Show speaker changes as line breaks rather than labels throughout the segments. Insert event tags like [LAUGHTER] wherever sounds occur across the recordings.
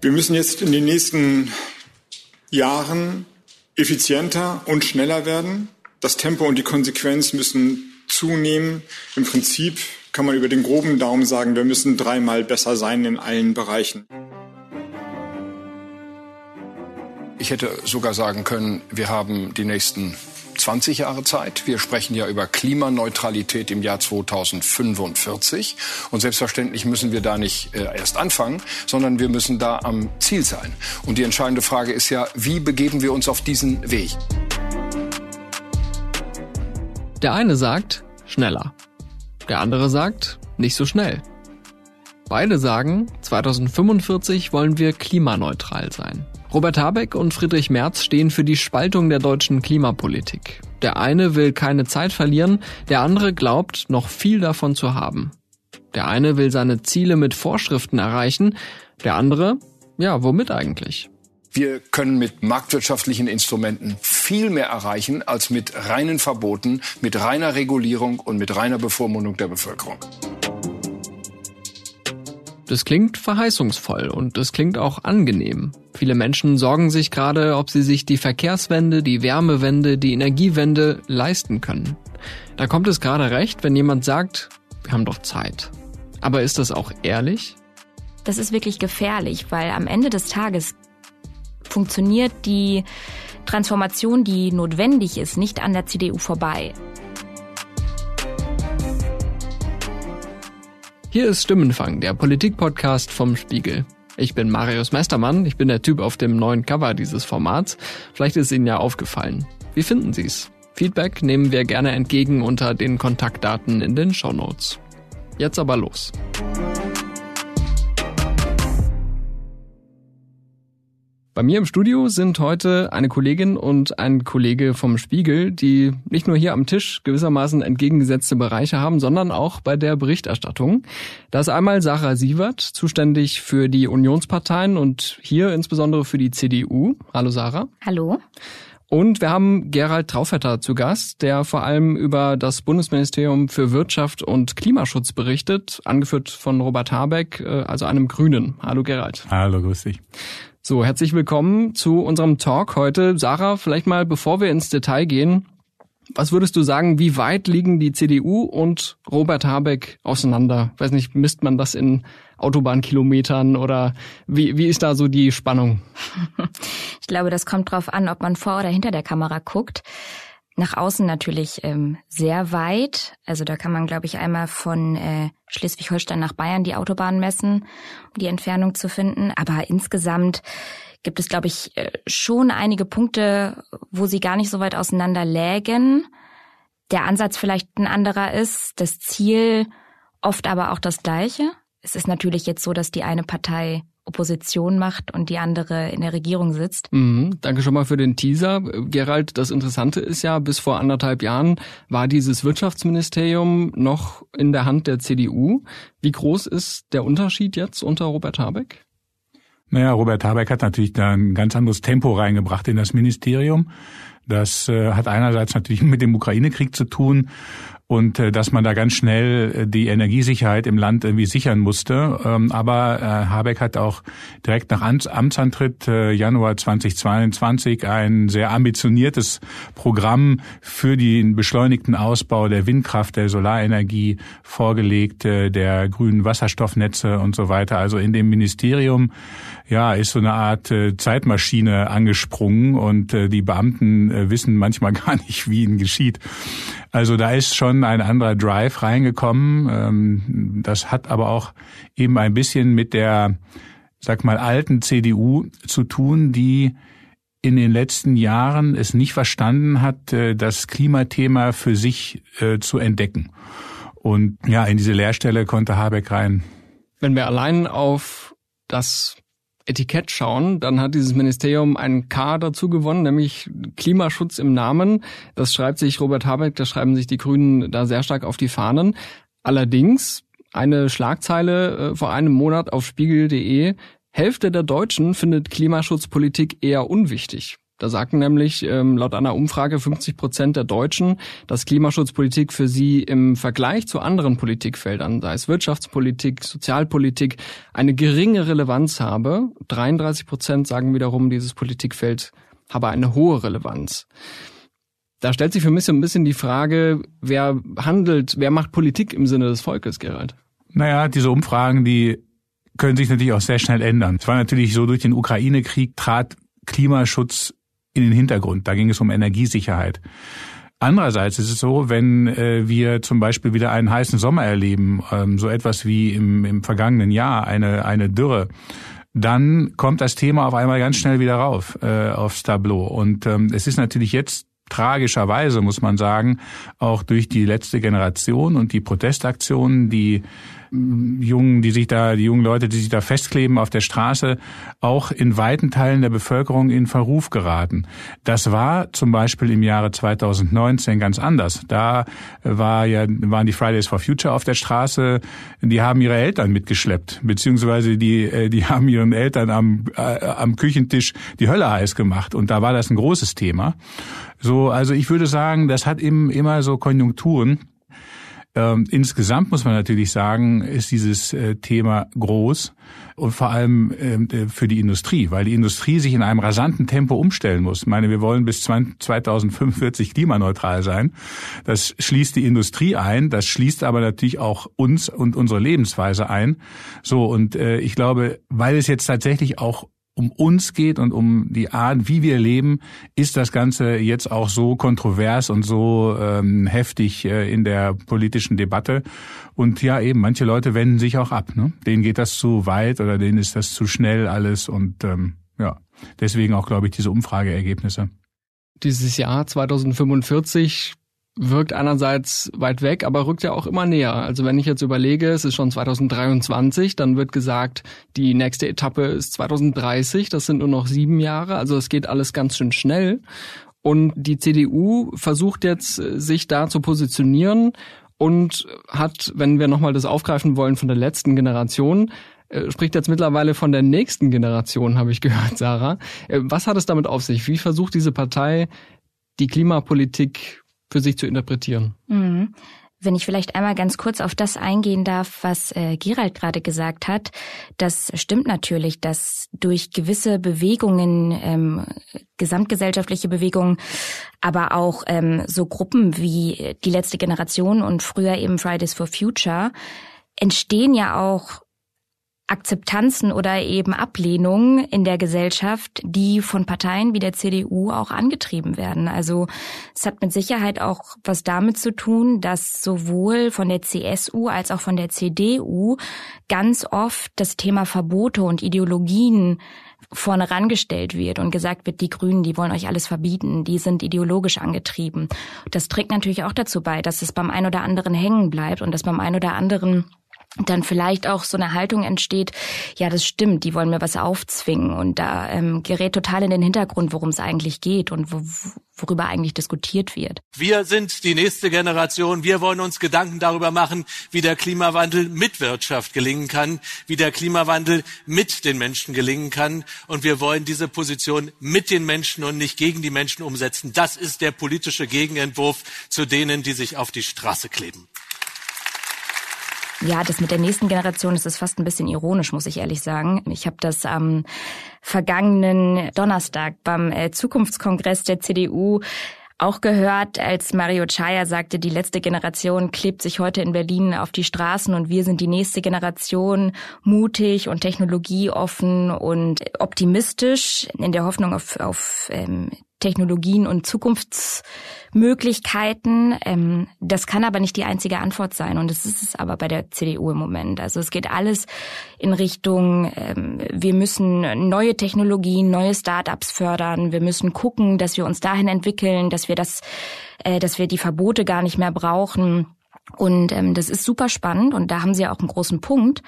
Wir müssen jetzt in den nächsten Jahren effizienter und schneller werden. Das Tempo und die Konsequenz müssen zunehmen. Im Prinzip kann man über den groben Daumen sagen, wir müssen dreimal besser sein in allen Bereichen.
Ich hätte sogar sagen können, wir haben die nächsten 20 Jahre Zeit. Wir sprechen ja über Klimaneutralität im Jahr 2045. Und selbstverständlich müssen wir da nicht äh, erst anfangen, sondern wir müssen da am Ziel sein. Und die entscheidende Frage ist ja, wie begeben wir uns auf diesen Weg?
Der eine sagt, schneller. Der andere sagt, nicht so schnell. Beide sagen, 2045 wollen wir klimaneutral sein. Robert Habeck und Friedrich Merz stehen für die Spaltung der deutschen Klimapolitik. Der eine will keine Zeit verlieren, der andere glaubt, noch viel davon zu haben. Der eine will seine Ziele mit Vorschriften erreichen, der andere, ja, womit eigentlich?
Wir können mit marktwirtschaftlichen Instrumenten viel mehr erreichen als mit reinen Verboten, mit reiner Regulierung und mit reiner Bevormundung der Bevölkerung.
Das klingt verheißungsvoll und das klingt auch angenehm. Viele Menschen sorgen sich gerade, ob sie sich die Verkehrswende, die Wärmewende, die Energiewende leisten können. Da kommt es gerade recht, wenn jemand sagt, wir haben doch Zeit. Aber ist das auch ehrlich?
Das ist wirklich gefährlich, weil am Ende des Tages funktioniert die Transformation, die notwendig ist, nicht an der CDU vorbei.
Hier ist Stimmenfang, der Politik-Podcast vom Spiegel. Ich bin Marius Mestermann, ich bin der Typ auf dem neuen Cover dieses Formats. Vielleicht ist Ihnen ja aufgefallen. Wie finden Sie es? Feedback nehmen wir gerne entgegen unter den Kontaktdaten in den Show Notes. Jetzt aber los. Bei mir im Studio sind heute eine Kollegin und ein Kollege vom Spiegel, die nicht nur hier am Tisch gewissermaßen entgegengesetzte Bereiche haben, sondern auch bei der Berichterstattung. Da ist einmal Sarah Sievert, zuständig für die Unionsparteien und hier insbesondere für die CDU. Hallo Sarah.
Hallo.
Und wir haben Gerald Traufetter zu Gast, der vor allem über das Bundesministerium für Wirtschaft und Klimaschutz berichtet, angeführt von Robert Habeck, äh, also einem Grünen. Hallo Gerald.
Hallo, grüß dich.
So, herzlich willkommen zu unserem Talk heute. Sarah, vielleicht mal, bevor wir ins Detail gehen, was würdest du sagen, wie weit liegen die CDU und Robert Habeck auseinander? weiß nicht, misst man das in Autobahnkilometern oder wie, wie ist da so die Spannung? [LAUGHS]
Ich glaube, das kommt drauf an, ob man vor oder hinter der Kamera guckt. Nach außen natürlich ähm, sehr weit. Also da kann man, glaube ich, einmal von äh, Schleswig-Holstein nach Bayern die Autobahn messen, um die Entfernung zu finden. Aber insgesamt gibt es, glaube ich, äh, schon einige Punkte, wo sie gar nicht so weit auseinander lägen. Der Ansatz vielleicht ein anderer ist, das Ziel oft aber auch das gleiche. Es ist natürlich jetzt so, dass die eine Partei Opposition macht und die andere in der Regierung sitzt.
Mhm, danke schon mal für den Teaser. Gerald, das Interessante ist ja, bis vor anderthalb Jahren war dieses Wirtschaftsministerium noch in der Hand der CDU. Wie groß ist der Unterschied jetzt unter Robert Habeck?
Naja, Robert Habeck hat natürlich da ein ganz anderes Tempo reingebracht in das Ministerium. Das äh, hat einerseits natürlich [LAUGHS] mit dem Ukraine-Krieg zu tun und äh, dass man da ganz schnell äh, die Energiesicherheit im Land irgendwie sichern musste. Ähm, aber äh, Habeck hat auch direkt nach Amts Amtsantritt äh, Januar 2022 ein sehr ambitioniertes Programm für den beschleunigten Ausbau der Windkraft, der Solarenergie vorgelegt, äh, der grünen Wasserstoffnetze und so weiter. Also in dem Ministerium ja, ist so eine Art äh, Zeitmaschine angesprungen und äh, die Beamten äh, wissen manchmal [LAUGHS] gar nicht, wie ihnen geschieht. Also da ist schon ein anderer Drive reingekommen. Ähm, das hat aber auch eben ein bisschen mit der, sag mal, alten CDU zu tun, die in den letzten Jahren es nicht verstanden hat, äh, das Klimathema für sich äh, zu entdecken. Und ja, in diese Leerstelle konnte Habeck rein.
Wenn wir allein auf das Etikett schauen, dann hat dieses Ministerium ein K dazu gewonnen, nämlich Klimaschutz im Namen. Das schreibt sich Robert Habeck, das schreiben sich die Grünen da sehr stark auf die Fahnen. Allerdings eine Schlagzeile äh, vor einem Monat auf spiegel.de. Hälfte der Deutschen findet Klimaschutzpolitik eher unwichtig. Da sagten nämlich ähm, laut einer Umfrage 50 Prozent der Deutschen, dass Klimaschutzpolitik für sie im Vergleich zu anderen Politikfeldern, sei es Wirtschaftspolitik, Sozialpolitik, eine geringe Relevanz habe. 33 Prozent sagen wiederum, dieses Politikfeld habe eine hohe Relevanz. Da stellt sich für mich so ein bisschen die Frage, wer handelt, wer macht Politik im Sinne des Volkes, Gerald?
Naja, diese Umfragen, die können sich natürlich auch sehr schnell ändern. Es war natürlich so, durch den Ukraine-Krieg trat Klimaschutz in den Hintergrund. Da ging es um Energiesicherheit. Andererseits ist es so, wenn äh, wir zum Beispiel wieder einen heißen Sommer erleben, ähm, so etwas wie im, im vergangenen Jahr eine, eine Dürre, dann kommt das Thema auf einmal ganz schnell wieder rauf äh, aufs Tableau. Und ähm, es ist natürlich jetzt tragischerweise, muss man sagen, auch durch die letzte Generation und die Protestaktionen, die Jungen, die sich da, die jungen Leute, die sich da festkleben auf der Straße, auch in weiten Teilen der Bevölkerung in Verruf geraten. Das war zum Beispiel im Jahre 2019 ganz anders. Da war ja, waren die Fridays for Future auf der Straße, die haben ihre Eltern mitgeschleppt, beziehungsweise die, äh, die haben ihren Eltern am, äh, am Küchentisch die Hölle heiß gemacht. Und da war das ein großes Thema. So, also ich würde sagen, das hat eben immer so Konjunkturen. Ähm, insgesamt muss man natürlich sagen, ist dieses äh, Thema groß und vor allem ähm, äh, für die Industrie, weil die Industrie sich in einem rasanten Tempo umstellen muss. Ich meine, wir wollen bis 2045 klimaneutral sein. Das schließt die Industrie ein, das schließt aber natürlich auch uns und unsere Lebensweise ein. So und äh, ich glaube, weil es jetzt tatsächlich auch um uns geht und um die Art, wie wir leben, ist das Ganze jetzt auch so kontrovers und so ähm, heftig äh, in der politischen Debatte. Und ja, eben, manche Leute wenden sich auch ab. Ne? Denen geht das zu weit oder denen ist das zu schnell alles. Und ähm, ja, deswegen auch, glaube ich, diese Umfrageergebnisse.
Dieses Jahr 2045 wirkt einerseits weit weg, aber rückt ja auch immer näher. Also wenn ich jetzt überlege, es ist schon 2023, dann wird gesagt, die nächste Etappe ist 2030, das sind nur noch sieben Jahre, also es geht alles ganz schön schnell. Und die CDU versucht jetzt, sich da zu positionieren und hat, wenn wir nochmal das aufgreifen wollen von der letzten Generation, äh, spricht jetzt mittlerweile von der nächsten Generation, habe ich [LAUGHS] gehört, Sarah. Äh, was hat es damit auf sich? Wie versucht diese Partei die Klimapolitik für sich zu interpretieren.
Mhm. Wenn ich vielleicht einmal ganz kurz auf das eingehen darf, was äh, Gerald gerade gesagt hat, das stimmt natürlich, dass durch gewisse Bewegungen, ähm, gesamtgesellschaftliche Bewegungen, aber auch ähm, so Gruppen wie die letzte Generation und früher eben Fridays for Future, entstehen ja auch Akzeptanzen oder eben Ablehnungen in der Gesellschaft, die von Parteien wie der CDU auch angetrieben werden. Also es hat mit Sicherheit auch was damit zu tun, dass sowohl von der CSU als auch von der CDU ganz oft das Thema Verbote und Ideologien vorne rangestellt wird und gesagt wird, die Grünen, die wollen euch alles verbieten, die sind ideologisch angetrieben. Das trägt natürlich auch dazu bei, dass es beim einen oder anderen hängen bleibt und dass beim einen oder anderen dann vielleicht auch so eine Haltung entsteht, ja, das stimmt, die wollen mir was aufzwingen und da ähm, gerät total in den Hintergrund, worum es eigentlich geht und wo, worüber eigentlich diskutiert wird.
Wir sind die nächste Generation. Wir wollen uns Gedanken darüber machen, wie der Klimawandel mit Wirtschaft gelingen kann, wie der Klimawandel mit den Menschen gelingen kann. Und wir wollen diese Position mit den Menschen und nicht gegen die Menschen umsetzen. Das ist der politische Gegenentwurf zu denen, die sich auf die Straße kleben.
Ja, das mit der nächsten Generation, das ist fast ein bisschen ironisch, muss ich ehrlich sagen. Ich habe das am vergangenen Donnerstag beim äh, Zukunftskongress der CDU auch gehört, als Mario Chaya sagte, die letzte Generation klebt sich heute in Berlin auf die Straßen und wir sind die nächste Generation, mutig und technologieoffen und optimistisch in der Hoffnung auf, auf ähm, Technologien und Zukunftsmöglichkeiten. Ähm, das kann aber nicht die einzige Antwort sein und das ist es aber bei der CDU im Moment. Also es geht alles in Richtung, ähm, wir müssen neue Technologien, neue Startups fördern. Wir müssen gucken, dass wir uns dahin entwickeln, dass wir das, äh, dass wir die Verbote gar nicht mehr brauchen. Und ähm, das ist super spannend und da haben Sie auch einen großen Punkt.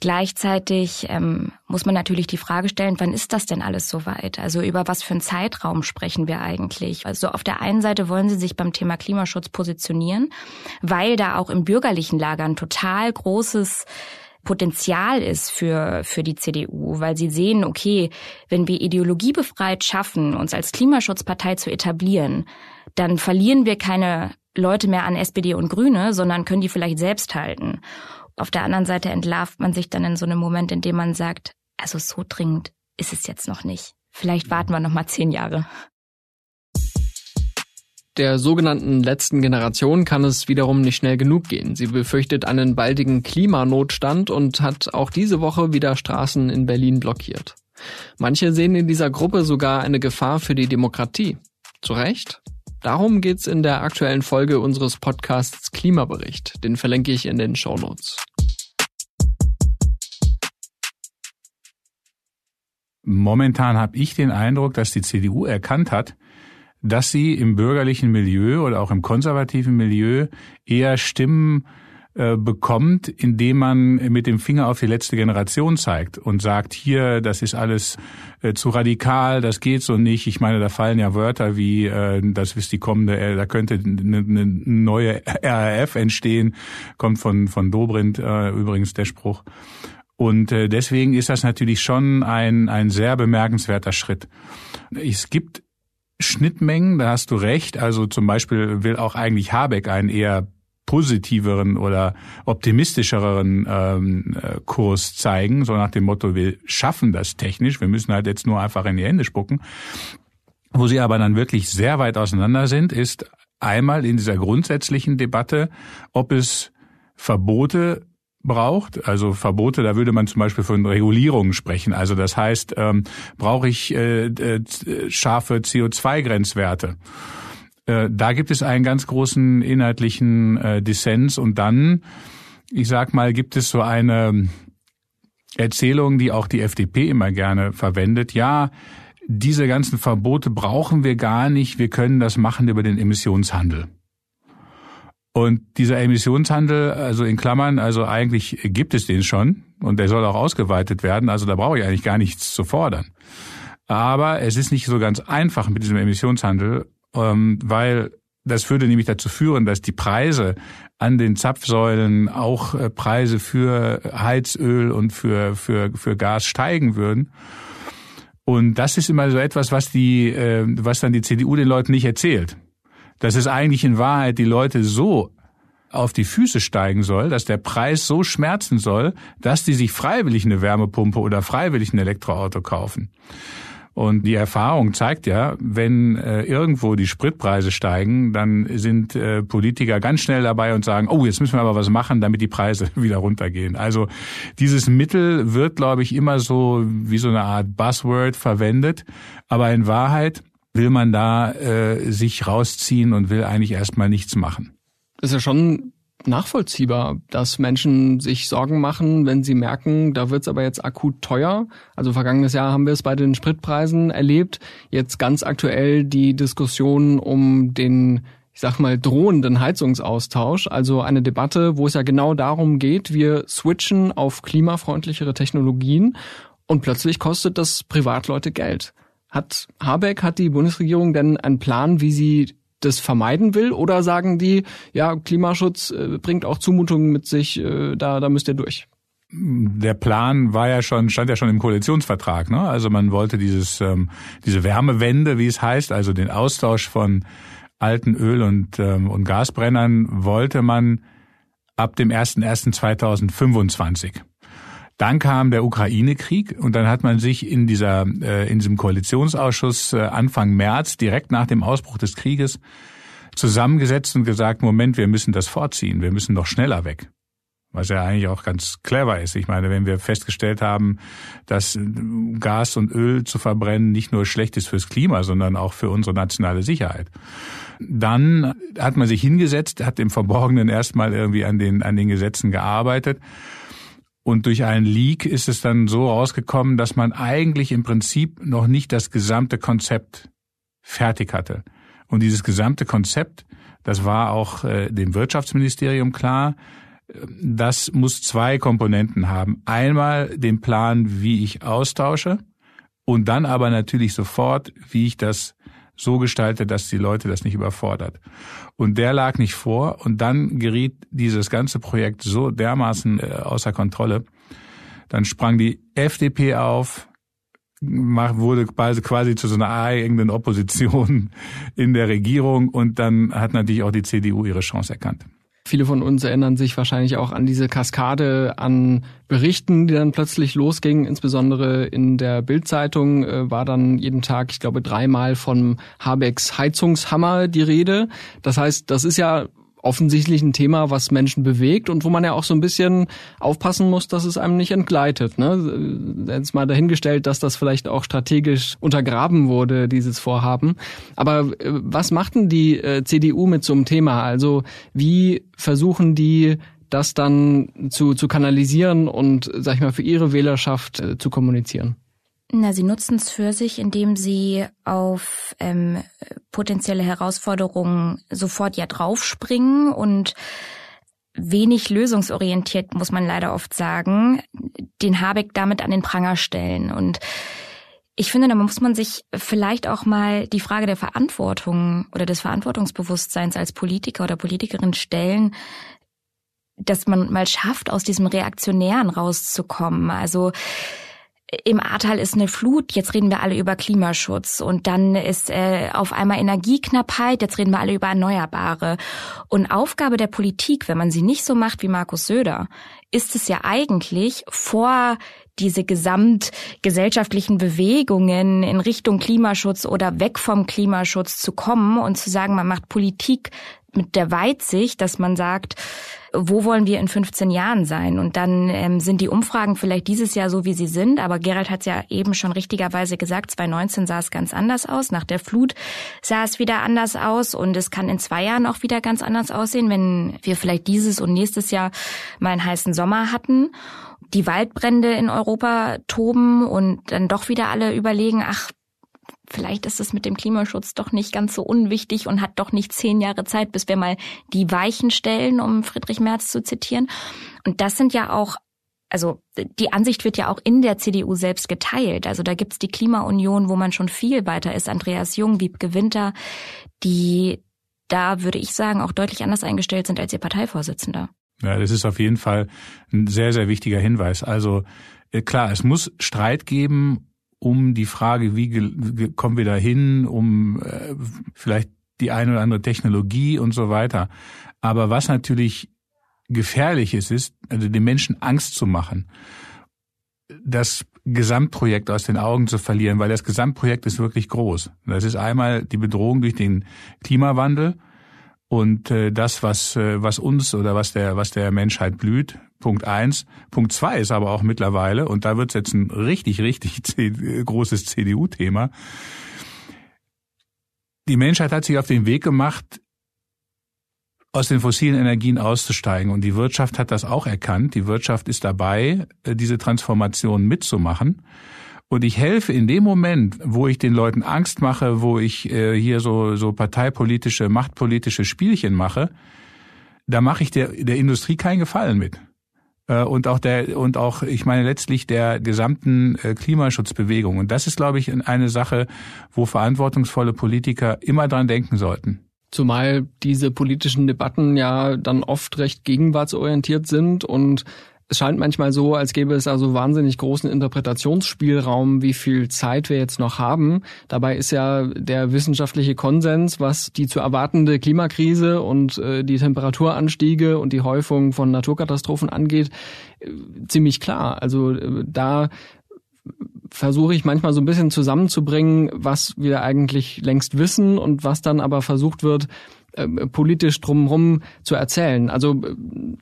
Gleichzeitig ähm, muss man natürlich die Frage stellen, wann ist das denn alles soweit? Also über was für einen Zeitraum sprechen wir eigentlich? Also auf der einen Seite wollen sie sich beim Thema Klimaschutz positionieren, weil da auch im bürgerlichen Lager ein total großes Potenzial ist für, für die CDU, weil sie sehen, okay, wenn wir ideologiebefreit schaffen, uns als Klimaschutzpartei zu etablieren, dann verlieren wir keine Leute mehr an SPD und Grüne, sondern können die vielleicht selbst halten. Auf der anderen Seite entlarvt man sich dann in so einem Moment, in dem man sagt, also so dringend ist es jetzt noch nicht. Vielleicht warten wir noch mal zehn Jahre.
Der sogenannten letzten Generation kann es wiederum nicht schnell genug gehen. Sie befürchtet einen baldigen Klimanotstand und hat auch diese Woche wieder Straßen in Berlin blockiert. Manche sehen in dieser Gruppe sogar eine Gefahr für die Demokratie. Zu Recht? Darum geht's in der aktuellen Folge unseres Podcasts Klimabericht. Den verlinke ich in den Show Notes.
Momentan habe ich den Eindruck, dass die CDU erkannt hat, dass sie im bürgerlichen Milieu oder auch im konservativen Milieu eher Stimmen äh, bekommt, indem man mit dem Finger auf die letzte Generation zeigt und sagt, hier, das ist alles äh, zu radikal, das geht so nicht. Ich meine, da fallen ja Wörter wie, äh, das ist die kommende, da könnte eine, neue [LAUGHS] RAF entstehen, kommt von, von Dobrindt übrigens der Spruch. Und deswegen ist das natürlich schon ein, ein sehr bemerkenswerter Schritt. Es gibt Schnittmengen, da hast du recht. Also zum Beispiel will auch eigentlich Habeck einen eher positiveren oder optimistischeren ähm, äh, Kurs zeigen, so nach dem Motto, wir schaffen das technisch, wir müssen halt jetzt nur einfach in die Hände spucken. Wo sie aber dann wirklich sehr weit auseinander sind, ist einmal in dieser grundsätzlichen Debatte, ob es Verbote braucht. Also Verbote, da würde man zum Beispiel von Regulierungen sprechen. Also das heißt, ähm, brauche ich äh, äh, scharfe CO2-Grenzwerte. Äh, da gibt es einen ganz großen inhaltlichen äh, Dissens und dann, ich sag mal, gibt es so eine Erzählung, die auch die FDP immer gerne verwendet. Ja, diese ganzen Verbote brauchen wir gar nicht. Wir können das machen über den Emissionshandel. Und dieser Emissionshandel, also in Klammern, also eigentlich gibt es den schon und der soll auch ausgeweitet werden. Also da brauche ich eigentlich gar nichts zu fordern. Aber es ist nicht so ganz einfach mit diesem Emissionshandel, weil das würde nämlich dazu führen, dass die Preise an den Zapfsäulen auch äh, Preise für Heizöl und für, für, für Gas steigen würden. Und das ist immer so etwas, was die, äh, was dann die CDU den Leuten nicht erzählt dass es eigentlich in Wahrheit die Leute so auf die Füße steigen soll, dass der Preis so schmerzen soll, dass die sich freiwillig eine Wärmepumpe oder freiwillig ein Elektroauto kaufen. Und die Erfahrung zeigt ja, wenn äh, irgendwo die Spritpreise steigen, dann sind äh, Politiker ganz schnell dabei und sagen, oh, jetzt müssen wir aber was machen, damit die Preise [LAUGHS] wieder runtergehen. Also dieses Mittel wird, glaube ich, immer so wie so eine Art Buzzword verwendet. Aber in Wahrheit will man da äh, sich rausziehen und will eigentlich erstmal nichts machen.
Das ist ja schon nachvollziehbar, dass Menschen sich Sorgen machen, wenn sie merken, da wird's aber jetzt akut teuer. Also vergangenes Jahr haben wir es bei den Spritpreisen erlebt. Jetzt ganz aktuell die Diskussion um den ich sag mal, drohenden Heizungsaustausch, also eine Debatte, wo es ja genau darum geht, wir switchen auf klimafreundlichere Technologien und plötzlich kostet das Privatleute Geld. Hat Habeck, hat die Bundesregierung denn einen Plan, wie sie das vermeiden will? Oder sagen die, ja, Klimaschutz äh, bringt auch Zumutungen mit sich, äh, da, da müsst ihr durch?
der Plan war ja schon, stand ja schon im Koalitionsvertrag. Ne? Also man wollte dieses, ähm, diese Wärmewende, wie es heißt, also den Austausch von alten Öl- und, ähm, und Gasbrennern, wollte man ab dem 01.01.2025. Dann kam der Ukraine-Krieg und dann hat man sich in dieser äh, in diesem Koalitionsausschuss äh, Anfang März direkt nach dem Ausbruch des Krieges zusammengesetzt und gesagt, Moment, wir müssen das vorziehen, wir müssen doch schneller weg. Was ja eigentlich auch ganz clever ist. Ich meine, wenn wir festgestellt haben, dass Gas und Öl zu verbrennen nicht nur schlecht ist fürs Klima, sondern auch für unsere nationale Sicherheit. Dann hat man sich hingesetzt, hat im Verborgenen erstmal irgendwie an den, an den Gesetzen gearbeitet und durch einen Leak ist es dann so rausgekommen, dass man eigentlich im Prinzip noch nicht das gesamte Konzept fertig hatte. Und dieses gesamte Konzept, das war auch äh, dem Wirtschaftsministerium klar, das muss zwei Komponenten haben. Einmal den Plan, wie ich austausche und dann aber natürlich sofort, wie ich das so gestalte, dass die Leute das nicht überfordert. Und der lag nicht vor und dann geriet dieses ganze Projekt so dermaßen äh, außer Kontrolle, Dann sprang die FDP auf, wurde quasi zu so einer eigenen Opposition [LAUGHS] in der Regierung und dann hat natürlich auch die CDU ihre Chance erkannt.
Viele von uns erinnern sich wahrscheinlich auch an diese Kaskade an Berichten, die dann plötzlich losgingen. Insbesondere in der Bildzeitung äh, war dann jeden Tag, ich glaube, dreimal von Habecks Heizungshammer die Rede. Das heißt, das ist ja offensichtlich ein Thema, was Menschen bewegt und wo man ja auch so ein bisschen aufpassen muss, dass es einem nicht entgleitet. Ne? Jetzt mal dahingestellt, dass das vielleicht auch strategisch untergraben wurde, dieses Vorhaben. Aber äh, was macht denn die äh, CDU mit so einem Thema? Also wie versuchen die das dann zu, zu kanalisieren und, sag ich mal, für ihre Wählerschaft äh, zu kommunizieren?
Na, sie nutzen es für sich, indem sie auf ähm, potenzielle Herausforderungen sofort ja draufspringen und wenig lösungsorientiert, muss man leider oft sagen, den Habeck damit an den Pranger stellen. Und ich finde, da muss man sich vielleicht auch mal die Frage der Verantwortung oder des Verantwortungsbewusstseins als Politiker oder Politikerin stellen, dass man mal schafft, aus diesem Reaktionären rauszukommen. Also im Ahrtal ist eine Flut, jetzt reden wir alle über Klimaschutz und dann ist äh, auf einmal Energieknappheit, jetzt reden wir alle über Erneuerbare. Und Aufgabe der Politik, wenn man sie nicht so macht wie Markus Söder, ist es ja eigentlich vor diese gesamtgesellschaftlichen Bewegungen in Richtung Klimaschutz oder weg vom Klimaschutz zu kommen und zu sagen, man macht Politik mit der Weitsicht, dass man sagt, wo wollen wir in 15 Jahren sein? Und dann ähm, sind die Umfragen vielleicht dieses Jahr so, wie sie sind. Aber Gerald hat es ja eben schon richtigerweise gesagt, 2019 sah es ganz anders aus. Nach der Flut sah es wieder anders aus. Und es kann in zwei Jahren auch wieder ganz anders aussehen, wenn wir vielleicht dieses und nächstes Jahr mal einen heißen Sommer hatten die Waldbrände in Europa toben und dann doch wieder alle überlegen, ach, vielleicht ist es mit dem Klimaschutz doch nicht ganz so unwichtig und hat doch nicht zehn Jahre Zeit, bis wir mal die Weichen stellen, um Friedrich Merz zu zitieren. Und das sind ja auch also die Ansicht wird ja auch in der CDU selbst geteilt. Also da gibt's die Klimaunion, wo man schon viel weiter ist. Andreas Jung, Wiebke Winter, die da würde ich sagen auch deutlich anders eingestellt sind als ihr Parteivorsitzender.
Ja, das ist auf jeden Fall ein sehr, sehr wichtiger Hinweis. Also äh, klar, es muss Streit geben um die Frage, wie kommen wir da hin, um äh, vielleicht die eine oder andere Technologie und so weiter. Aber was natürlich gefährlich ist, ist, also den Menschen Angst zu machen, das Gesamtprojekt aus den Augen zu verlieren, weil das Gesamtprojekt ist wirklich groß. Das ist einmal die Bedrohung durch den Klimawandel und äh, das, was, äh, was uns oder was der, was der Menschheit blüht, Punkt eins. Punkt zwei ist aber auch mittlerweile, und da wird es jetzt ein richtig, richtig [LAUGHS] großes CDU-Thema. Die Menschheit hat sich auf den Weg gemacht, aus den fossilen Energien auszusteigen. Und die Wirtschaft hat das auch erkannt. Die Wirtschaft ist dabei, äh, diese Transformation mitzumachen. Und ich helfe in dem Moment, wo ich den Leuten Angst mache, wo ich äh, hier so, so parteipolitische, machtpolitische Spielchen mache, da mache ich der, der Industrie keinen Gefallen mit. Äh, und auch der und auch ich meine letztlich der gesamten äh, Klimaschutzbewegung und das ist glaube ich eine Sache, wo verantwortungsvolle Politiker immer dran denken sollten.
Zumal diese politischen Debatten ja dann oft recht gegenwartsorientiert sind und es scheint manchmal so, als gäbe es also wahnsinnig großen Interpretationsspielraum, wie viel Zeit wir jetzt noch haben. Dabei ist ja der wissenschaftliche Konsens, was die zu erwartende Klimakrise und äh, die Temperaturanstiege und die Häufung von Naturkatastrophen angeht, äh, ziemlich klar. Also äh, da versuche ich manchmal so ein bisschen zusammenzubringen, was wir eigentlich längst wissen und was dann aber versucht wird, äh, politisch drumherum zu erzählen. Also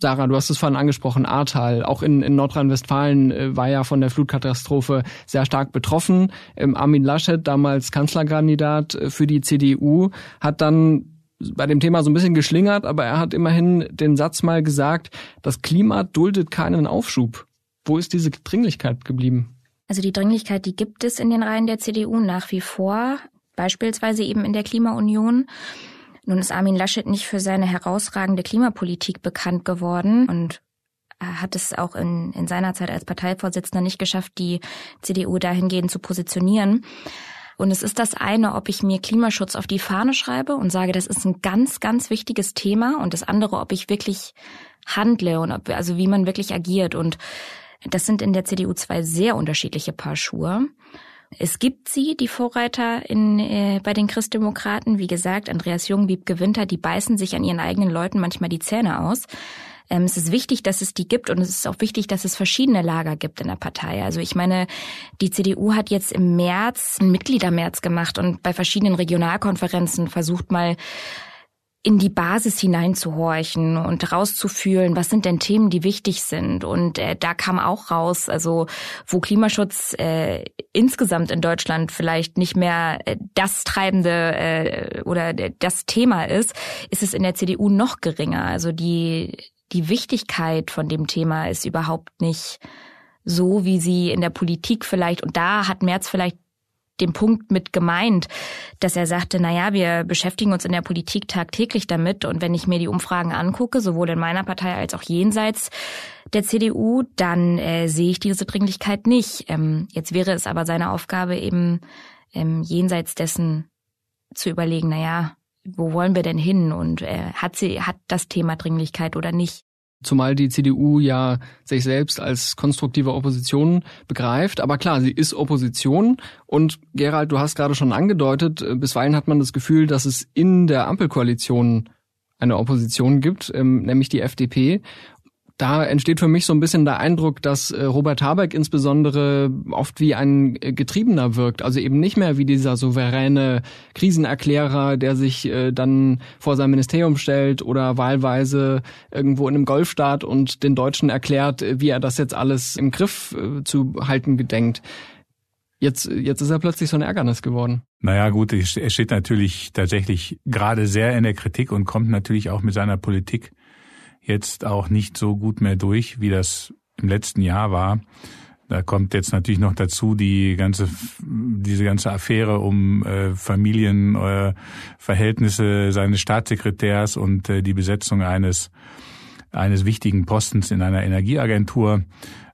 Sarah, du hast es vorhin angesprochen, Ahrtal, auch in, in Nordrhein-Westfalen äh, war ja von der Flutkatastrophe sehr stark betroffen. Ähm, Armin Laschet, damals Kanzlerkandidat äh, für die CDU, hat dann bei dem Thema so ein bisschen geschlingert, aber er hat immerhin den Satz mal gesagt, das Klima duldet keinen Aufschub. Wo ist diese Dringlichkeit geblieben?
Also die Dringlichkeit, die gibt es in den Reihen der CDU nach wie vor, beispielsweise eben in der Klimaunion. Nun ist Armin Laschet nicht für seine herausragende Klimapolitik bekannt geworden und er hat es auch in, in seiner Zeit als Parteivorsitzender nicht geschafft, die CDU dahingehend zu positionieren. Und es ist das eine, ob ich mir Klimaschutz auf die Fahne schreibe und sage, das ist ein ganz, ganz wichtiges Thema. Und das andere, ob ich wirklich handle und ob, also wie man wirklich agiert. Und Das sind in der CDU zwei sehr unterschiedliche Paar Schuhe. Es gibt sie, die Vorreiter in, äh, bei den Christdemokraten. Wie gesagt, Andreas Jung, Wiebke Winter, die beißen sich an ihren eigenen Leuten manchmal die Zähne aus. Ähm, es ist wichtig, dass es die gibt und es ist auch wichtig, dass es verschiedene Lager gibt in der Partei. Also ich meine, die CDU hat jetzt im März einen Mitgliedermärz gemacht und bei verschiedenen Regionalkonferenzen versucht mal in die Basis hineinzuhorchen und rauszufühlen, was sind denn Themen, die wichtig sind. Und äh, da kam auch raus, also wo Klimaschutz äh, insgesamt in Deutschland vielleicht nicht mehr äh, das treibende äh, oder das Thema ist, ist es in der CDU noch geringer. Also die, die Wichtigkeit von dem Thema ist überhaupt nicht so, wie sie in der Politik vielleicht, und da hat Merz vielleicht den Punkt mit gemeint, dass er sagte, na ja, wir beschäftigen uns in der Politik tagtäglich damit und wenn ich mir die Umfragen angucke, sowohl in meiner Partei als auch jenseits der CDU, dann äh, sehe ich diese Dringlichkeit nicht. Ähm, jetzt wäre es aber seine Aufgabe eben ähm, jenseits dessen zu überlegen, na ja, wo wollen wir denn hin und äh, hat sie hat das Thema Dringlichkeit oder nicht?
Zumal die CDU ja sich selbst als konstruktive Opposition begreift. Aber klar, sie ist Opposition. Und Gerald, du hast gerade schon angedeutet, äh, bisweilen hat man das Gefühl, dass es in der Ampelkoalition eine Opposition gibt, ähm, nämlich die FDP da entsteht für mich so ein bisschen der Eindruck, dass äh, Robert Habeck insbesondere oft wie ein äh, Getriebener wirkt. Also eben nicht mehr wie dieser souveräne Krisenerklärer, der sich äh, dann vor sein Ministerium stellt oder wahlweise irgendwo in einem Golfstaat und den Deutschen erklärt, wie er das jetzt alles im Griff zu halten gedenkt. Jetzt, jetzt ist er plötzlich so ein Ärgernis geworden.
Naja, gut, er steht natürlich tatsächlich gerade sehr in der Kritik und kommt natürlich auch mit seiner Politik jetzt auch nicht so gut mehr durch, wie das im letzten Jahr war. Da kommt jetzt natürlich noch dazu die ganze diese ganze Affäre um äh, Familienverhältnisse äh, seines Staatssekretärs und äh, die Besetzung eines eines wichtigen Postens in einer Energieagentur,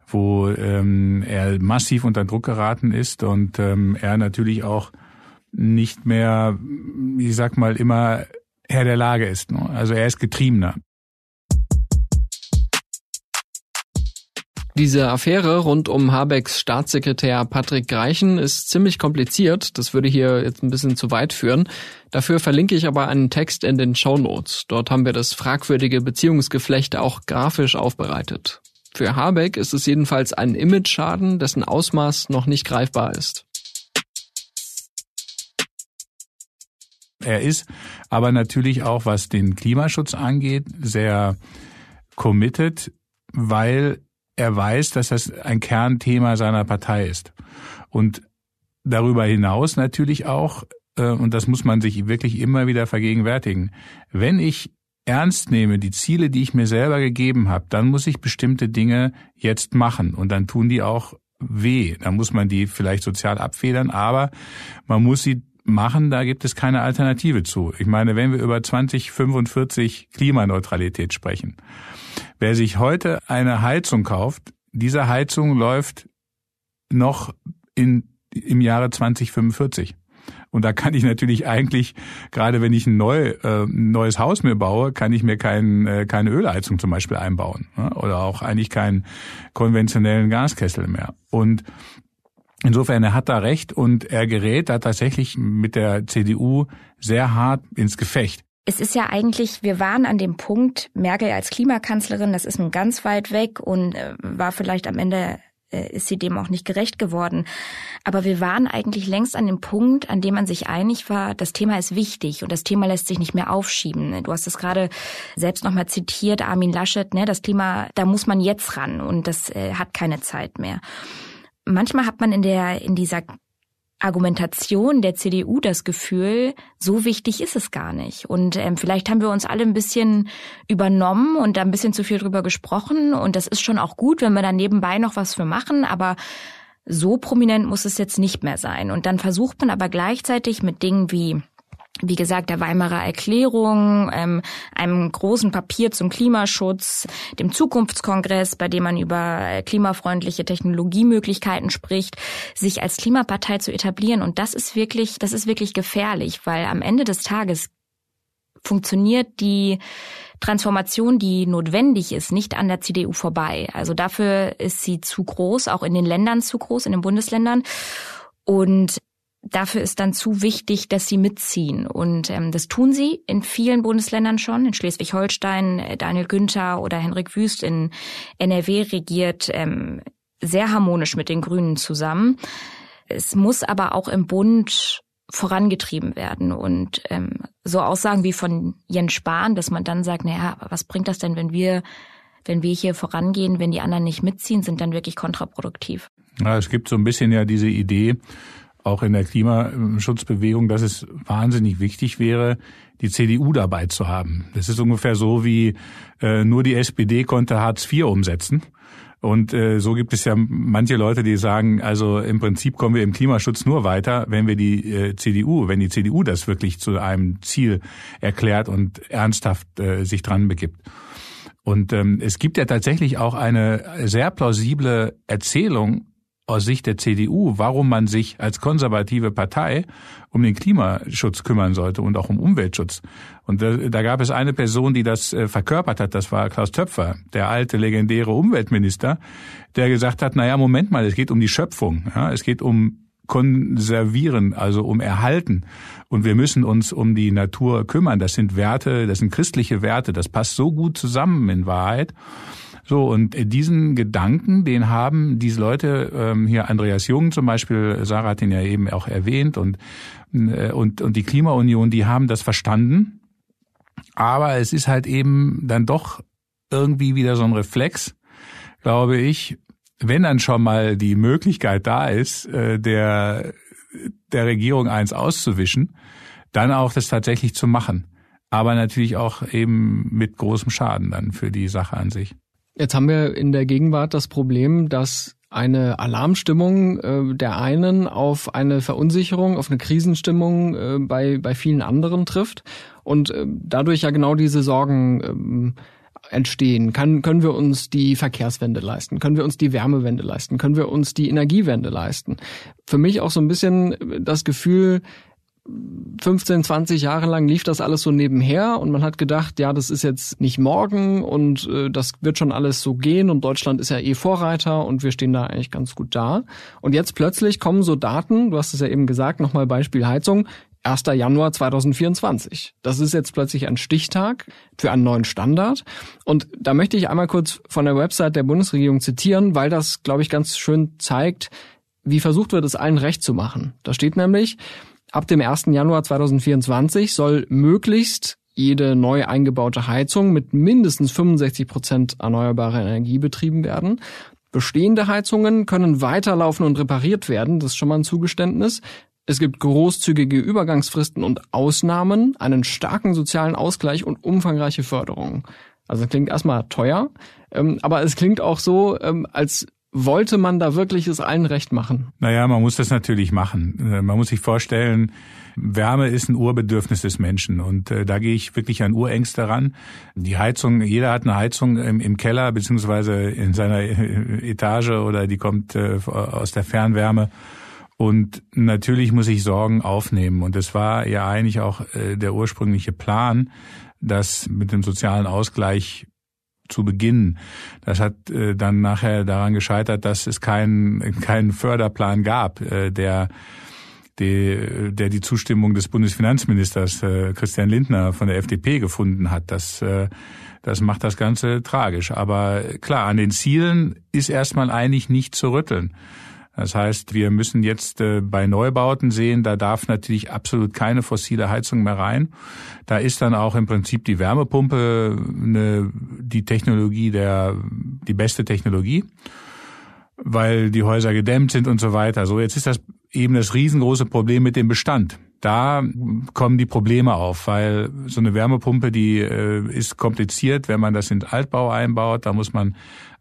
wo ähm, er massiv unter Druck geraten ist und ähm, er natürlich auch nicht mehr, ich sag mal, immer Herr der Lage ist. Ne? Also er ist getriebener.
Diese Affäre rund um Habecks Staatssekretär Patrick Greichen ist ziemlich kompliziert. Das würde hier jetzt ein bisschen zu weit führen. Dafür verlinke ich aber einen Text in den Show Notes. Dort haben wir das fragwürdige Beziehungsgeflecht auch grafisch aufbereitet. Für Habeck ist es jedenfalls ein Image-Schaden, dessen Ausmaß noch nicht greifbar ist.
Er ist aber natürlich auch, was den Klimaschutz angeht, sehr committed, weil er weiß, dass das ein Kernthema seiner Partei ist. Und darüber hinaus natürlich auch, äh, und das muss man sich wirklich immer wieder vergegenwärtigen, wenn ich ernst nehme, die Ziele, die ich mir selber gegeben habe, dann muss ich bestimmte Dinge jetzt machen und dann tun die auch weh. Dann muss man die vielleicht sozial abfedern, aber man muss sie machen, da gibt es keine Alternative zu. Ich meine, wenn wir über 2045 Klimaneutralität sprechen, Wer sich heute eine Heizung kauft, diese Heizung läuft noch in, im Jahre 2045. Und da kann ich natürlich eigentlich, gerade wenn ich ein, neu, äh, neues Haus mir baue, kann ich mir kein, äh, keine Ölheizung zum Beispiel einbauen. Ne? Oder auch eigentlich keinen konventionellen Gaskessel mehr. Und Insofern, er hat da recht und er gerät da tatsächlich mit der CDU sehr hart ins Gefecht
es ist ja eigentlich, wir waren an dem Punkt, Merkel als Klimakanzlerin, das ist nun ganz weit weg und äh, war vielleicht am Ende äh, ist sie dem auch nicht gerecht geworden. Aber wir waren eigentlich längst an dem Punkt, an dem man sich einig war, das Thema ist wichtig und das Thema lässt sich nicht mehr aufschieben. Du hast es gerade selbst nochmal zitiert, Armin Laschet, ne, das Thema, da muss man jetzt ran und das äh, hat keine Zeit mehr. Manchmal hat man in der, in dieser Argumentation der CDU das Gefühl, so wichtig ist es gar nicht. Und ähm, vielleicht haben wir uns alle ein bisschen übernommen und da ein bisschen zu viel drüber gesprochen. Und das ist schon auch gut, wenn wir da nebenbei noch was für machen. Aber so prominent muss es jetzt nicht mehr sein. Und dann versucht man aber gleichzeitig mit Dingen wie wie gesagt, der Weimarer Erklärung, ähm, einem großen Papier zum Klimaschutz, dem Zukunftskongress, bei dem man über äh, klimafreundliche Technologiemöglichkeiten spricht, sich als Klimapartei zu etablieren. Und das ist wirklich, das ist wirklich gefährlich, weil am Ende des Tages funktioniert die Transformation, die notwendig ist, nicht an der CDU vorbei. Also dafür ist sie zu groß, auch in den Ländern zu groß, in den Bundesländern. Und dafür ist dann zu wichtig, dass sie mitziehen. Und ähm, das tun sie in vielen Bundesländern schon. In Schleswig-Holstein, äh, Daniel Günther oder Henrik Wüst in NRW regiert ähm, sehr harmonisch mit den Grünen zusammen. Es muss aber auch im Bund vorangetrieben werden. Und ähm, so Aussagen wie von Jens Spahn, dass man dann sagt, naja, was bringt das denn, wenn wir, wenn wir hier vorangehen, wenn die anderen nicht mitziehen, sind dann wirklich kontraproduktiv.
Ja, es gibt so ein bisschen ja diese Idee, auch in der Klimaschutzbewegung, dass es wahnsinnig wichtig wäre, die CDU dabei zu haben. Das ist ungefähr so wie äh, nur die SPD konnte Hartz IV umsetzen. Und äh, so gibt es ja manche Leute, die sagen, also im Prinzip kommen wir im Klimaschutz nur weiter, wenn wir die äh, CDU, wenn die CDU das wirklich zu einem Ziel erklärt und ernsthaft äh, sich dran begibt. Und ähm, es gibt ja tatsächlich auch eine sehr plausible Erzählung aus Sicht der CDU, warum man sich als konservative Partei um den Klimaschutz kümmern sollte und auch um Umweltschutz. Und da, da gab es eine Person, die das äh, verkörpert hat, das war Klaus Töpfer, der alte legendäre Umweltminister, der gesagt hat, naja, Moment mal, es geht um die Schöpfung, ja, es geht um konservieren, also um erhalten. Und wir müssen uns um die Natur kümmern. Das sind Werte, das sind christliche Werte. Das passt so gut zusammen in Wahrheit. So, und diesen Gedanken, den haben diese Leute, ähm, hier Andreas Jung zum Beispiel, Sarah hat ihn ja eben auch erwähnt, und, äh, und, und die Klimaunion, die haben das verstanden. Aber es ist halt eben dann doch irgendwie wieder so ein Reflex, glaube ich, wenn dann schon mal die Möglichkeit da ist, äh, der, der Regierung eins auszuwischen, dann auch das tatsächlich zu machen. Aber natürlich auch eben mit großem Schaden dann für die Sache an sich.
Jetzt haben wir in der Gegenwart das Problem, dass eine Alarmstimmung äh, der einen auf eine Verunsicherung, auf eine Krisenstimmung äh, bei, bei vielen anderen trifft und äh, dadurch ja genau diese Sorgen ähm, entstehen. Kann, können wir uns die Verkehrswende leisten? Können wir uns die Wärmewende leisten? Können wir uns die Energiewende leisten? Für mich auch so ein bisschen das Gefühl, 15, 20 Jahre lang lief das alles so nebenher und man hat gedacht, ja, das ist jetzt nicht morgen und äh, das wird schon alles so gehen und Deutschland ist ja eh Vorreiter und wir stehen da eigentlich ganz gut da. Und jetzt plötzlich kommen so Daten, du hast es ja eben gesagt, nochmal Beispiel Heizung, 1. Januar 2024. Das ist jetzt plötzlich ein Stichtag für einen neuen Standard. Und da möchte ich einmal kurz von der Website der Bundesregierung zitieren, weil das, glaube ich, ganz schön zeigt, wie versucht wird, es allen recht zu machen. Da steht nämlich, Ab dem 1. Januar 2024 soll möglichst jede neu eingebaute Heizung mit mindestens 65 Prozent erneuerbarer Energie betrieben werden. Bestehende Heizungen können weiterlaufen und repariert werden, das ist schon mal ein Zugeständnis. Es gibt großzügige Übergangsfristen und Ausnahmen, einen starken sozialen Ausgleich und umfangreiche Förderung. Also klingt erstmal teuer, ähm, aber es klingt auch so, ähm, als wollte man da wirklich es allen recht machen?
Naja, man muss das natürlich machen. Äh, man muss sich vorstellen, Wärme ist ein Urbedürfnis des Menschen und äh, da gehe ich wirklich an Urängste ran. Die Heizung, jeder hat eine Heizung im, im Keller beziehungsweise in seiner äh, Etage oder die kommt aus der Fernwärme. Und natürlich muss ich Sorgen aufnehmen. Und es war ja eigentlich auch der ursprüngliche Plan, dass mit dem sozialen Ausgleich zu Beginn. Das hat äh, dann nachher daran gescheitert, dass es keinen keinen Förderplan gab, äh, der die, der die Zustimmung des Bundesfinanzministers äh, Christian Lindner von der FDP gefunden hat. Das, äh, das macht das Ganze tragisch. Aber klar, an den Zielen ist erstmal eigentlich nicht zu rütteln. Das heißt, wir müssen jetzt äh, bei Neubauten sehen, da darf natürlich absolut keine fossile Heizung mehr rein. Da ist dann auch im Prinzip die Wärmepumpe eine, die Technologie der, die beste Technologie, weil die Häuser gedämmt sind und so weiter. So, jetzt ist das eben das riesengroße Problem mit dem Bestand da kommen die Probleme auf, weil so eine Wärmepumpe, die äh, ist kompliziert, wenn man das in Altbau einbaut. Da muss man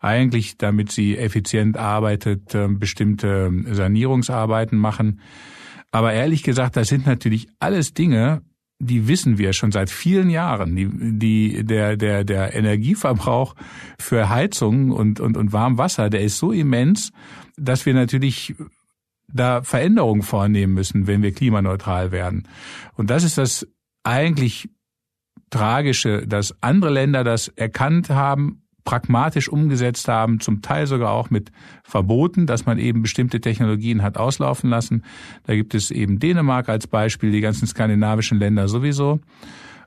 eigentlich, damit sie effizient arbeitet, äh, bestimmte Sanierungsarbeiten machen. Aber ehrlich gesagt, das sind natürlich alles Dinge, die wissen wir schon seit vielen Jahren. Die, die, der, der, der Energieverbrauch für Heizung und, und, und Warmwasser, der ist so immens, dass wir natürlich da Veränderungen vornehmen müssen, wenn wir klimaneutral werden. Und das ist das eigentlich Tragische, dass andere Länder das erkannt haben, pragmatisch umgesetzt haben, zum Teil sogar auch mit Verboten, dass man eben bestimmte Technologien hat auslaufen lassen. Da gibt es eben Dänemark als Beispiel, die ganzen skandinavischen Länder sowieso.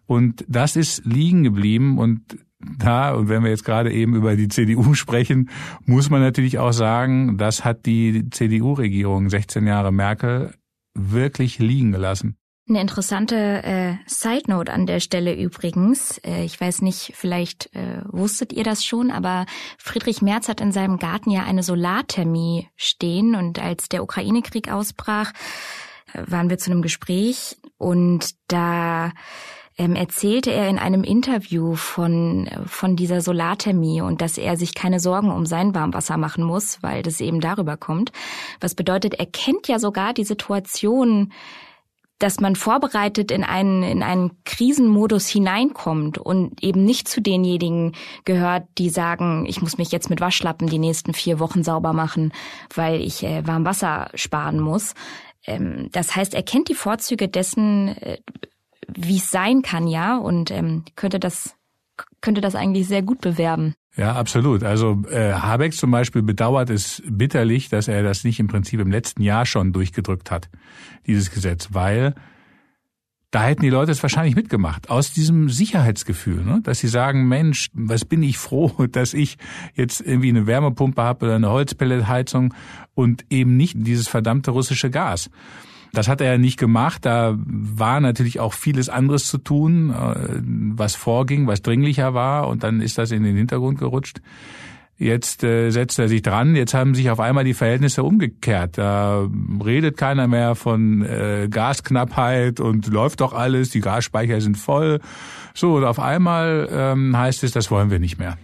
Und das ist liegen geblieben und da, und wenn wir jetzt gerade eben über die CDU [LAUGHS] sprechen, muss man natürlich auch sagen, das hat die CDU-Regierung 16 Jahre Merkel wirklich liegen gelassen.
Eine interessante äh, Side Note an der Stelle übrigens. Äh, ich weiß nicht, vielleicht äh, wusstet ihr das schon, aber Friedrich Merz hat in seinem Garten ja eine Solarthermie stehen und als der Ukraine-Krieg ausbrach, äh, waren wir zu einem Gespräch und da ähm, erzählte er in einem Interview von, von dieser Solarthermie und dass er sich keine Sorgen um sein Warmwasser machen muss, weil das eben darüber kommt. Was bedeutet, er kennt ja sogar die Situation, dass man vorbereitet in einen, in einen Krisenmodus hineinkommt und eben nicht zu denjenigen gehört, die sagen, ich muss mich jetzt mit Waschlappen die nächsten vier Wochen sauber machen, weil ich äh, warm Wasser sparen muss. Ähm, das heißt, er kennt die Vorzüge dessen, äh, wie es sein kann, ja, und ähm, könnte das könnte das eigentlich sehr gut bewerben.
Ja, absolut. Also äh, Habeck zum Beispiel bedauert es bitterlich, dass er das nicht im Prinzip im letzten Jahr schon durchgedrückt hat, dieses Gesetz, weil da hätten die Leute es wahrscheinlich mitgemacht, aus diesem Sicherheitsgefühl, ne? dass sie sagen, Mensch, was bin ich froh, [LAUGHS] dass ich jetzt irgendwie eine Wärmepumpe habe oder eine Holzpelletheizung und eben nicht dieses verdammte russische Gas. Das hat er ja nicht gemacht. Da war natürlich auch vieles anderes zu tun, äh, was vorging, was dringlicher war. Und dann ist das in den Hintergrund gerutscht. Jetzt äh, setzt er sich dran. Jetzt haben sich auf einmal die Verhältnisse umgekehrt. Da redet keiner mehr von äh, Gasknappheit und läuft doch alles. Die Gasspeicher sind voll. So, und auf einmal ähm, heißt es, das wollen wir nicht mehr.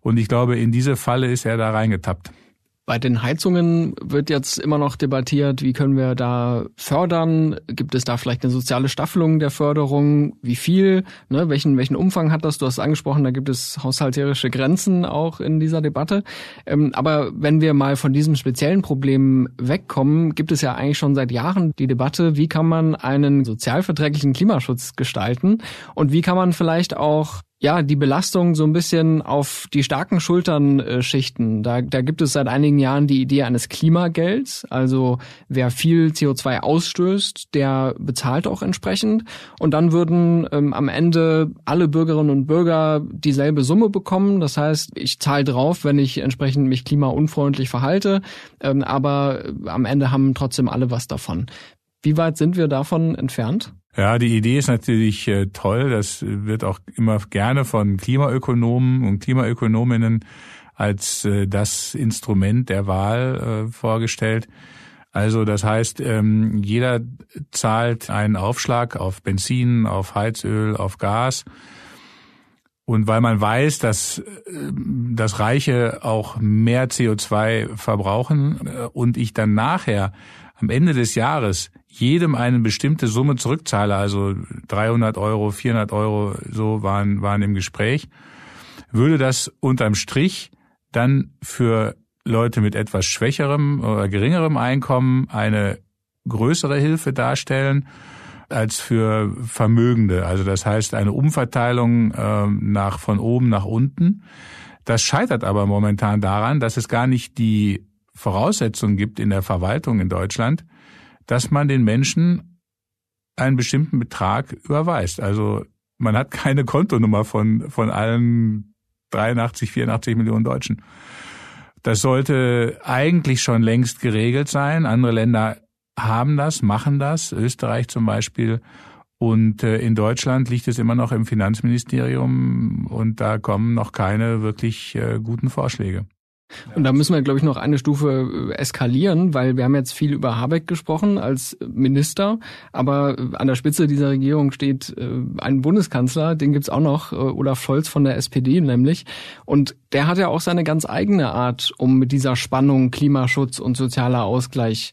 Und ich glaube, in diese Falle ist er da reingetappt.
Bei den Heizungen wird jetzt immer noch debattiert, wie können wir da fördern? Gibt es da vielleicht eine soziale Staffelung der Förderung? Wie viel? Ne? Welchen, welchen Umfang hat das? Du hast angesprochen, da gibt es haushalterische Grenzen auch in dieser Debatte. Ähm, aber wenn wir mal von diesem speziellen Problem wegkommen, gibt es ja eigentlich schon seit Jahren die Debatte, wie kann man einen sozialverträglichen Klimaschutz gestalten? Und wie kann man vielleicht auch ja, die Belastung so ein bisschen auf die starken Schultern äh, schichten. Da, da gibt es seit einigen Jahren die Idee eines Klimagelds. Also wer viel CO2 ausstößt, der bezahlt auch entsprechend. Und dann würden ähm, am Ende alle Bürgerinnen und Bürger dieselbe Summe bekommen. Das heißt, ich zahle drauf, wenn ich entsprechend mich klimaunfreundlich verhalte. Ähm, aber am Ende haben trotzdem alle was davon. Wie weit sind wir davon entfernt?
Ja, die Idee ist natürlich äh, toll. Das wird auch immer gerne von Klimaökonomen und Klimaökonominnen als äh, das Instrument der Wahl äh, vorgestellt. Also das heißt, ähm, jeder zahlt einen Aufschlag auf Benzin, auf Heizöl, auf Gas. Und weil man weiß, dass das Reiche auch mehr CO2 verbrauchen und ich dann nachher am Ende des Jahres jedem eine bestimmte Summe zurückzahle, also 300 Euro, 400 Euro, so waren, waren im Gespräch, würde das unterm Strich dann für Leute mit etwas schwächerem oder geringerem Einkommen eine größere Hilfe darstellen als für Vermögende. Also das heißt eine Umverteilung äh, nach von oben nach unten. Das scheitert aber momentan daran, dass es gar nicht die Voraussetzungen gibt in der Verwaltung in Deutschland, dass man den Menschen einen bestimmten Betrag überweist. Also man hat keine Kontonummer von, von allen 83, 84 Millionen Deutschen. Das sollte eigentlich schon längst geregelt sein. Andere Länder haben das, machen das, Österreich zum Beispiel. Und äh, in Deutschland liegt es immer noch im Finanzministerium und da kommen noch keine wirklich äh, guten Vorschläge.
Und da müssen wir, glaube ich, noch eine Stufe äh, eskalieren, weil wir haben jetzt viel über Habeck gesprochen als Minister, aber an der Spitze dieser Regierung steht äh, ein Bundeskanzler, den gibt's auch noch, äh, Olaf Scholz von der SPD nämlich. Und der hat ja auch seine ganz eigene Art, um mit dieser Spannung Klimaschutz und sozialer Ausgleich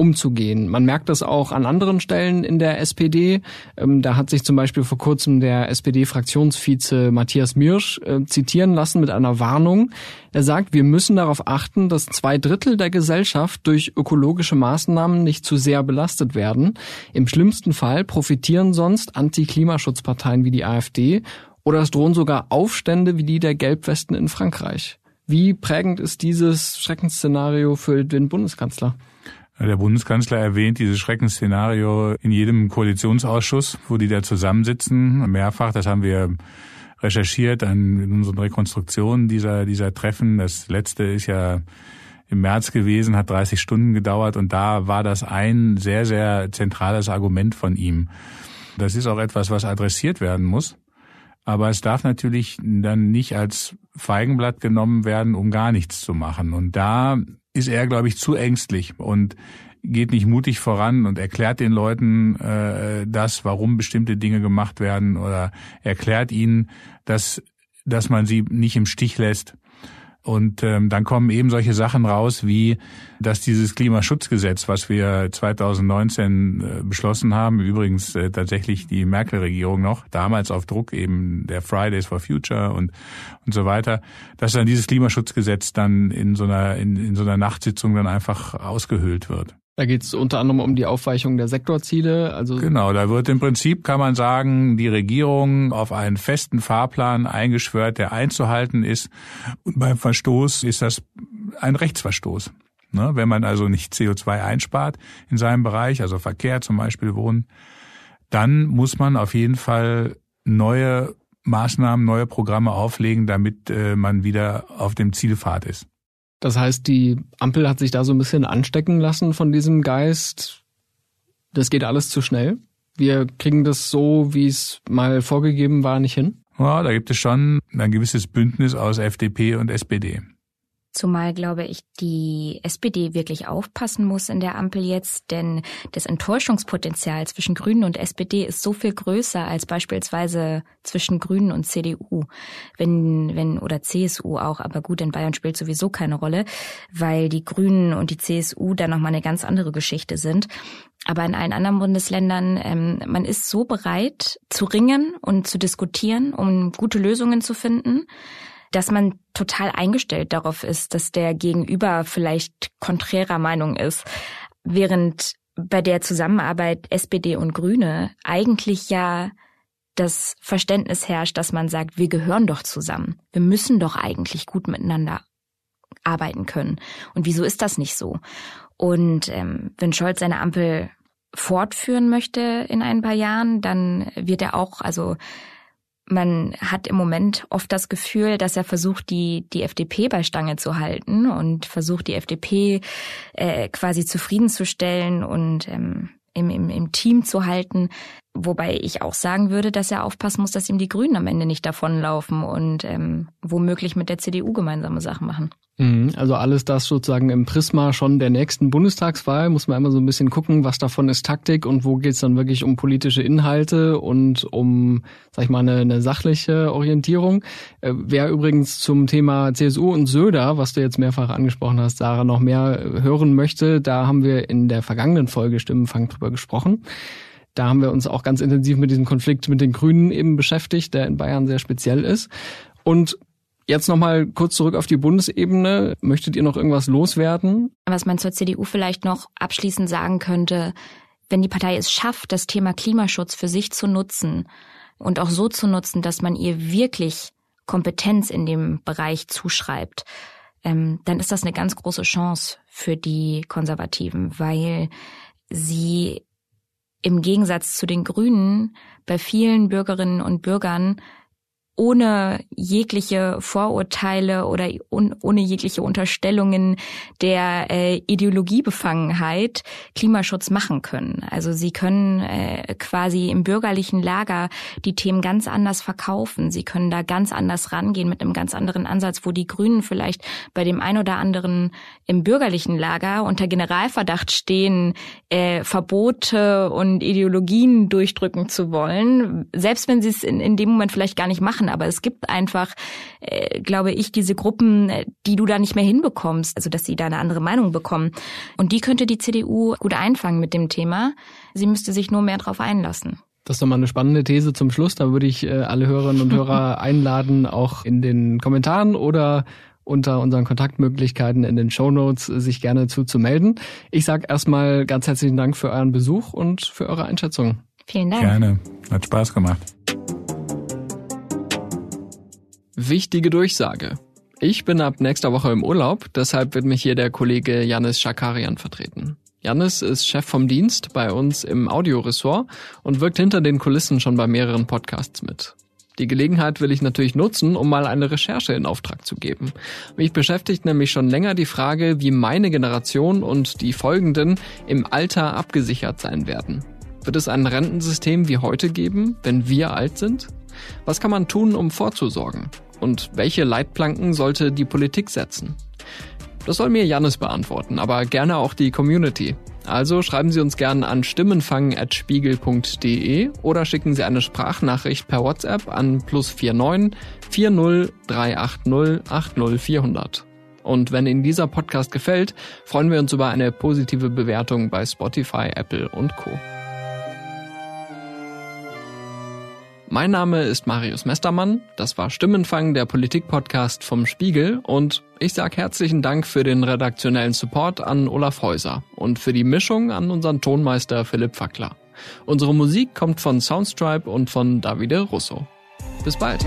umzugehen. Man merkt das auch an anderen Stellen in der SPD. Ähm, da hat sich zum Beispiel vor kurzem der SPD-Fraktionsvize Matthias Mirsch äh, zitieren lassen mit einer Warnung. Er sagt, wir müssen darauf achten, dass zwei Drittel der Gesellschaft durch ökologische Maßnahmen nicht zu sehr belastet werden. Im schlimmsten Fall profitieren sonst Anti-Klimaschutzparteien wie die AfD oder es drohen sogar Aufstände wie die der Gelbwesten in Frankreich. Wie prägend ist dieses Schreckensszenario für den Bundeskanzler?
Der Bundeskanzler erwähnt dieses Schreckensszenario in jedem Koalitionsausschuss, wo die da zusammensitzen, mehrfach. Das haben wir recherchiert an, in unseren Rekonstruktionen dieser, dieser Treffen. Das letzte ist ja im März gewesen, hat 30 Stunden gedauert und da war das ein sehr, sehr zentrales Argument von ihm. Das ist auch etwas, was adressiert werden muss. Aber es darf natürlich dann nicht als Feigenblatt genommen werden, um gar nichts zu machen. Und da ist er, glaube ich, zu ängstlich und geht nicht mutig voran und erklärt den Leuten äh, das, warum bestimmte Dinge gemacht werden oder erklärt ihnen, dass, dass man sie nicht im Stich lässt. Und ähm, dann kommen eben solche Sachen raus, wie dass dieses Klimaschutzgesetz, was wir 2019 äh, beschlossen haben, übrigens äh, tatsächlich die Merkel-Regierung noch, damals auf Druck eben der Fridays for Future und und so weiter, dass dann dieses Klimaschutzgesetz dann in so einer in, in so einer Nachtsitzung dann einfach ausgehöhlt wird.
Da geht es unter anderem um die Aufweichung der Sektorziele. Also
genau, da wird im Prinzip, kann man sagen, die Regierung auf einen festen Fahrplan eingeschwört, der einzuhalten ist. Und beim Verstoß ist das ein Rechtsverstoß. Ne? Wenn man also nicht CO2 einspart in seinem Bereich, also Verkehr zum Beispiel, Wohnen, dann muss man auf jeden Fall neue Maßnahmen, neue Programme auflegen, damit äh, man wieder auf dem Zielpfad ist.
Das heißt, die Ampel hat sich da so ein bisschen anstecken lassen von diesem Geist. Das geht alles zu schnell. Wir kriegen das so, wie es mal vorgegeben war, nicht hin.
Ja, da gibt es schon ein gewisses Bündnis aus FDP und SPD.
Zumal, glaube ich, die SPD wirklich aufpassen muss in der Ampel jetzt, denn das Enttäuschungspotenzial zwischen Grünen und SPD ist so viel größer als beispielsweise zwischen Grünen und CDU, wenn, wenn, oder CSU auch, aber gut, in Bayern spielt sowieso keine Rolle, weil die Grünen und die CSU da nochmal eine ganz andere Geschichte sind. Aber in allen anderen Bundesländern, ähm, man ist so bereit zu ringen und zu diskutieren, um gute Lösungen zu finden dass man total eingestellt darauf ist, dass der Gegenüber vielleicht konträrer Meinung ist, während bei der Zusammenarbeit SPD und Grüne eigentlich ja das Verständnis herrscht, dass man sagt, wir gehören doch zusammen. Wir müssen doch eigentlich gut miteinander arbeiten können. Und wieso ist das nicht so? Und ähm, wenn Scholz seine Ampel fortführen möchte in ein paar Jahren, dann wird er auch, also man hat im Moment oft das Gefühl, dass er versucht, die, die FDP bei Stange zu halten und versucht, die FDP äh, quasi zufriedenzustellen und ähm, im, im, im Team zu halten. Wobei ich auch sagen würde, dass er aufpassen muss, dass ihm die Grünen am Ende nicht davonlaufen und ähm, womöglich mit der CDU gemeinsame Sachen machen.
Mhm. Also alles das sozusagen im Prisma schon der nächsten Bundestagswahl muss man immer so ein bisschen gucken, was davon ist Taktik und wo geht's dann wirklich um politische Inhalte und um, sag ich mal, eine, eine sachliche Orientierung. Äh, wer übrigens zum Thema CSU und Söder, was du jetzt mehrfach angesprochen hast, Sarah, noch mehr hören möchte, da haben wir in der vergangenen Folge Stimmenfang drüber gesprochen. Da haben wir uns auch ganz intensiv mit diesem Konflikt mit den Grünen eben beschäftigt, der in Bayern sehr speziell ist. Und Jetzt nochmal kurz zurück auf die Bundesebene. Möchtet ihr noch irgendwas loswerden?
Was man zur CDU vielleicht noch abschließend sagen könnte, wenn die Partei es schafft, das Thema Klimaschutz für sich zu nutzen und auch so zu nutzen, dass man ihr wirklich Kompetenz in dem Bereich zuschreibt, ähm, dann ist das eine ganz große Chance für die Konservativen, weil sie im Gegensatz zu den Grünen bei vielen Bürgerinnen und Bürgern ohne jegliche Vorurteile oder ohne jegliche Unterstellungen der äh, Ideologiebefangenheit Klimaschutz machen können. Also sie können äh, quasi im bürgerlichen Lager die Themen ganz anders verkaufen. Sie können da ganz anders rangehen mit einem ganz anderen Ansatz, wo die Grünen vielleicht bei dem ein oder anderen im bürgerlichen Lager unter Generalverdacht stehen, äh, Verbote und Ideologien durchdrücken zu wollen, selbst wenn sie es in, in dem Moment vielleicht gar nicht machen aber es gibt einfach, äh, glaube ich, diese Gruppen, die du da nicht mehr hinbekommst, also dass sie da eine andere Meinung bekommen. Und die könnte die CDU gut einfangen mit dem Thema. Sie müsste sich nur mehr darauf einlassen.
Das ist nochmal eine spannende These zum Schluss. Da würde ich äh, alle Hörerinnen und Hörer [LAUGHS] einladen, auch in den Kommentaren oder unter unseren Kontaktmöglichkeiten in den Show Notes sich gerne zuzumelden. Ich sage erstmal ganz herzlichen Dank für euren Besuch und für eure Einschätzung.
Vielen Dank.
Gerne. Hat Spaß gemacht.
Wichtige Durchsage. Ich bin ab nächster Woche im Urlaub, deshalb wird mich hier der Kollege Janis Schakarian vertreten. Janis ist Chef vom Dienst bei uns im Audioressort und wirkt hinter den Kulissen schon bei mehreren Podcasts mit. Die Gelegenheit will ich natürlich nutzen, um mal eine Recherche in Auftrag zu geben. Mich beschäftigt nämlich schon länger die Frage, wie meine Generation und die folgenden im Alter abgesichert sein werden. Wird es ein Rentensystem wie heute geben, wenn wir alt sind? Was kann man tun, um vorzusorgen? Und welche Leitplanken sollte die Politik setzen? Das soll mir Jannis beantworten, aber gerne auch die Community. Also schreiben Sie uns gerne an stimmenfang.spiegel.de oder schicken Sie eine Sprachnachricht per WhatsApp an plus 49 40 380 80 400. Und wenn Ihnen dieser Podcast gefällt, freuen wir uns über eine positive Bewertung bei Spotify, Apple und Co. Mein Name ist Marius Mestermann, das war Stimmenfang, der Politik-Podcast vom Spiegel und ich sage herzlichen Dank für den redaktionellen Support an Olaf Häuser und für die Mischung an unseren Tonmeister Philipp Fackler. Unsere Musik kommt von Soundstripe und von Davide Russo. Bis bald.